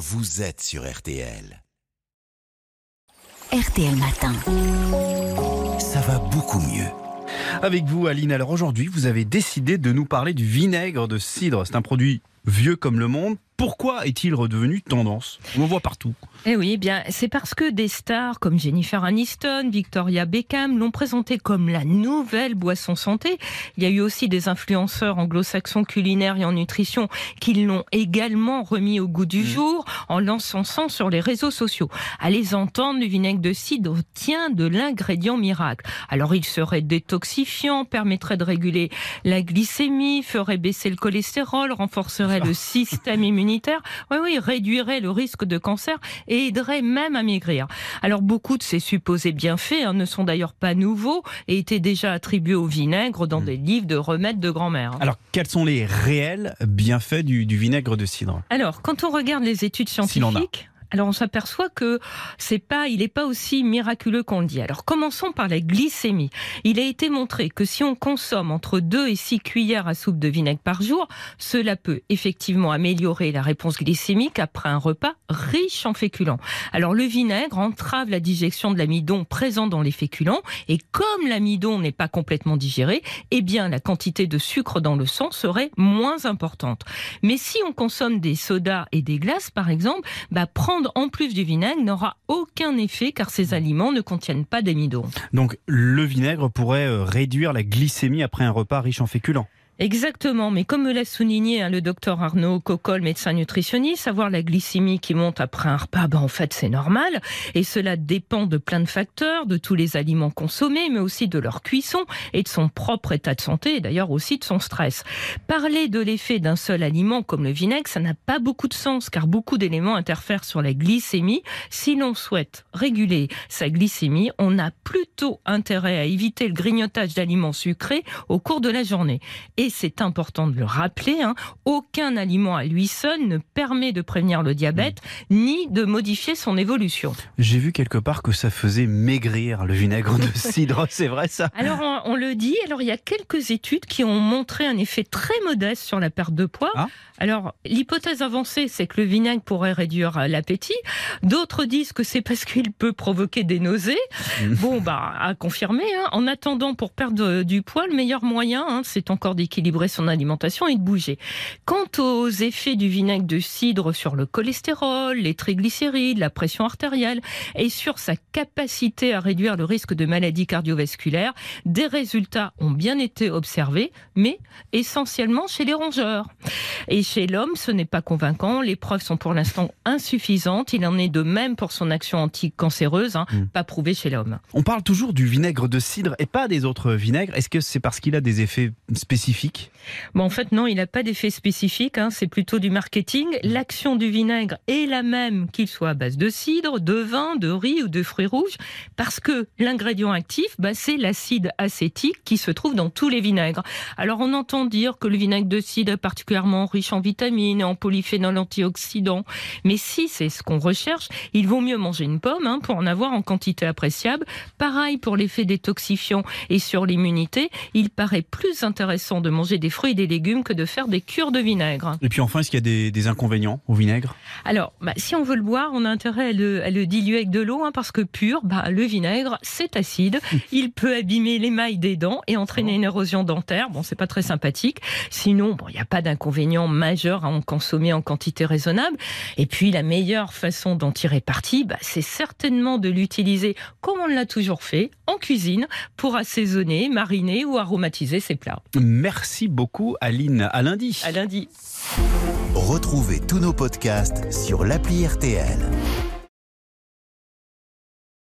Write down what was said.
vous êtes sur RTL. RTL Matin. Ça va beaucoup mieux. Avec vous, Aline. Alors aujourd'hui, vous avez décidé de nous parler du vinaigre de cidre. C'est un produit vieux comme le monde. Pourquoi est-il redevenu tendance? On le voit partout. Eh oui, eh bien, c'est parce que des stars comme Jennifer Aniston, Victoria Beckham l'ont présenté comme la nouvelle boisson santé. Il y a eu aussi des influenceurs anglo-saxons culinaires et en nutrition qui l'ont également remis au goût du mmh. jour en l'encensant sur les réseaux sociaux. À les entendre, le vinaigre de cidre tient de l'ingrédient miracle. Alors, il serait détoxifiant, permettrait de réguler la glycémie, ferait baisser le cholestérol, renforcerait le système immunitaire oui, oui, réduirait le risque de cancer et aiderait même à maigrir. Alors beaucoup de ces supposés bienfaits hein, ne sont d'ailleurs pas nouveaux et étaient déjà attribués au vinaigre dans hmm. des livres de remèdes de grand-mère. Alors quels sont les réels bienfaits du, du vinaigre de cidre? Alors quand on regarde les études scientifiques, alors on s'aperçoit que c'est pas, il n'est pas aussi miraculeux qu'on le dit. Alors commençons par la glycémie. Il a été montré que si on consomme entre 2 et 6 cuillères à soupe de vinaigre par jour, cela peut effectivement améliorer la réponse glycémique après un repas riche en féculents. Alors le vinaigre entrave la digestion de l'amidon présent dans les féculents et comme l'amidon n'est pas complètement digéré, eh bien la quantité de sucre dans le sang serait moins importante. Mais si on consomme des sodas et des glaces par exemple, bah prendre en plus du vinaigre n'aura aucun effet car ces aliments ne contiennent pas d'amidon. Donc le vinaigre pourrait euh, réduire la glycémie après un repas riche en féculents Exactement, mais comme me l'a souligné hein, le docteur Arnaud Cocolle, médecin nutritionniste, savoir la glycémie qui monte après un repas, ben, en fait c'est normal, et cela dépend de plein de facteurs, de tous les aliments consommés, mais aussi de leur cuisson et de son propre état de santé, et d'ailleurs aussi de son stress. Parler de l'effet d'un seul aliment comme le vinaigre, ça n'a pas beaucoup de sens, car beaucoup d'éléments interfèrent sur la glycémie. Si l'on souhaite réguler sa glycémie, on a plutôt intérêt à éviter le grignotage d'aliments sucrés au cours de la journée. Et c'est important de le rappeler, hein, aucun aliment à lui seul ne permet de prévenir le diabète ni de modifier son évolution. J'ai vu quelque part que ça faisait maigrir le vinaigre de cidre, c'est vrai ça? Alors on, le dit, alors il y a quelques études qui ont montré un effet très modeste sur la perte de poids. Ah. Alors l'hypothèse avancée, c'est que le vinaigre pourrait réduire l'appétit. D'autres disent que c'est parce qu'il peut provoquer des nausées. Mm. Bon, bah à confirmer. Hein. En attendant, pour perdre du poids, le meilleur moyen, hein, c'est encore d'équilibrer équilibrer son alimentation et de bouger. Quant aux effets du vinaigre de cidre sur le cholestérol, les triglycérides, la pression artérielle et sur sa capacité à réduire le risque de maladies cardiovasculaires, des résultats ont bien été observés, mais essentiellement chez les rongeurs. Et chez l'homme, ce n'est pas convaincant. Les preuves sont pour l'instant insuffisantes. Il en est de même pour son action anticancéreuse, hein, hmm. pas prouvée chez l'homme. On parle toujours du vinaigre de cidre et pas des autres vinaigres. Est-ce que c'est parce qu'il a des effets spécifiques Bon, en fait, non, il n'a pas d'effet spécifique. Hein, c'est plutôt du marketing. L'action du vinaigre est la même qu'il soit à base de cidre, de vin, de riz ou de fruits rouges, parce que l'ingrédient actif, bah, c'est l'acide acétique qui se trouve dans tous les vinaigres. Alors, on entend dire que le vinaigre de cidre est particulièrement riche en vitamines et en polyphénols antioxydants. Mais si c'est ce qu'on recherche, il vaut mieux manger une pomme hein, pour en avoir en quantité appréciable. Pareil pour l'effet détoxifiant et sur l'immunité, il paraît plus intéressant de manger des fruits et des légumes que de faire des cures de vinaigre. Et puis enfin, est-ce qu'il y a des, inconvénients au vinaigre? Alors, bah, si on veut le boire, on a intérêt à le, diluer avec de l'eau, hein, parce que pur, bah, le vinaigre, c'est acide. Il peut abîmer l'émail des dents et entraîner une érosion dentaire. Bon, c'est pas très sympathique. Sinon, bon, il n'y a pas d'inconvénient majeur à en consommer en quantité raisonnable. Et puis, la meilleure façon d'en tirer parti, bah, c'est certainement de l'utiliser comme on l'a toujours fait, en cuisine, pour assaisonner, mariner ou aromatiser ses plats. Merci beaucoup, Aline. À lundi. À lundi. Retrouvez tous nos podcasts sur l'appli RTL.